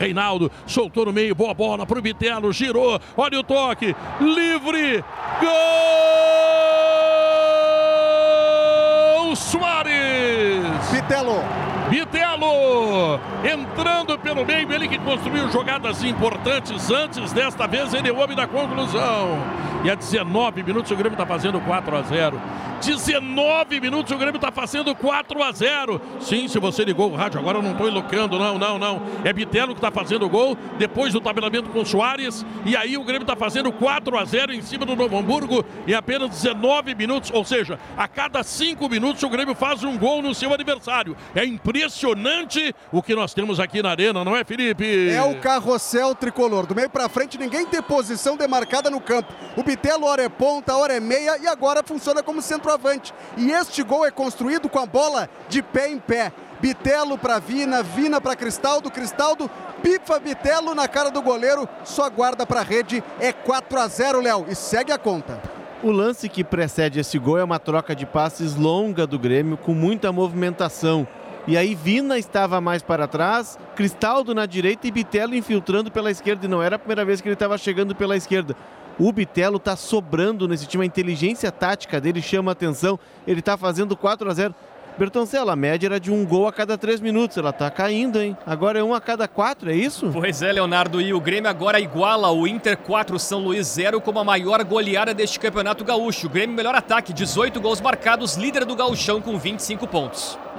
Reinaldo soltou no meio, boa bola pro Bitelo, girou, olha o toque, livre, gol! Soares! Bitelo. Bitelo entrando pelo meio, ele que construiu jogadas importantes antes, desta vez ele é o homem da conclusão. E a 19 minutos o Grêmio está fazendo 4 a 0. 19 minutos o Grêmio está fazendo 4 a 0. Sim, se você ligou o rádio, agora eu não estou enlouquendo, não, não, não. É Bitelo que está fazendo o gol, depois do tabelamento com Soares. E aí o Grêmio está fazendo 4 a 0 em cima do Novo Hamburgo em apenas 19 minutos. Ou seja, a cada 5 minutos o Grêmio faz um gol no seu adversário. É impressionante o que nós temos aqui na arena, não é, Felipe? É o carrossel tricolor. Do meio para frente, ninguém tem posição demarcada no campo. O Bitelo, hora é ponta, hora é meia e agora funciona como centroavante. E este gol é construído com a bola de pé em pé. Bitelo para Vina, Vina para Cristaldo, Cristaldo pifa Bitelo na cara do goleiro, só guarda para rede. É 4 a 0, Léo, e segue a conta. O lance que precede esse gol é uma troca de passes longa do Grêmio, com muita movimentação. E aí Vina estava mais para trás, Cristaldo na direita e Bitelo infiltrando pela esquerda. E não era a primeira vez que ele estava chegando pela esquerda. O Bitelo está sobrando nesse time, a inteligência tática dele chama atenção. Ele está fazendo 4 a 0 Bertoncelo, a média era de um gol a cada três minutos. Ela está caindo, hein? Agora é um a cada quatro, é isso? Pois é, Leonardo. E o Grêmio agora iguala o Inter 4, São Luís 0 como a maior goleada deste campeonato gaúcho. O Grêmio melhor ataque, 18 gols marcados, líder do gauchão com 25 pontos.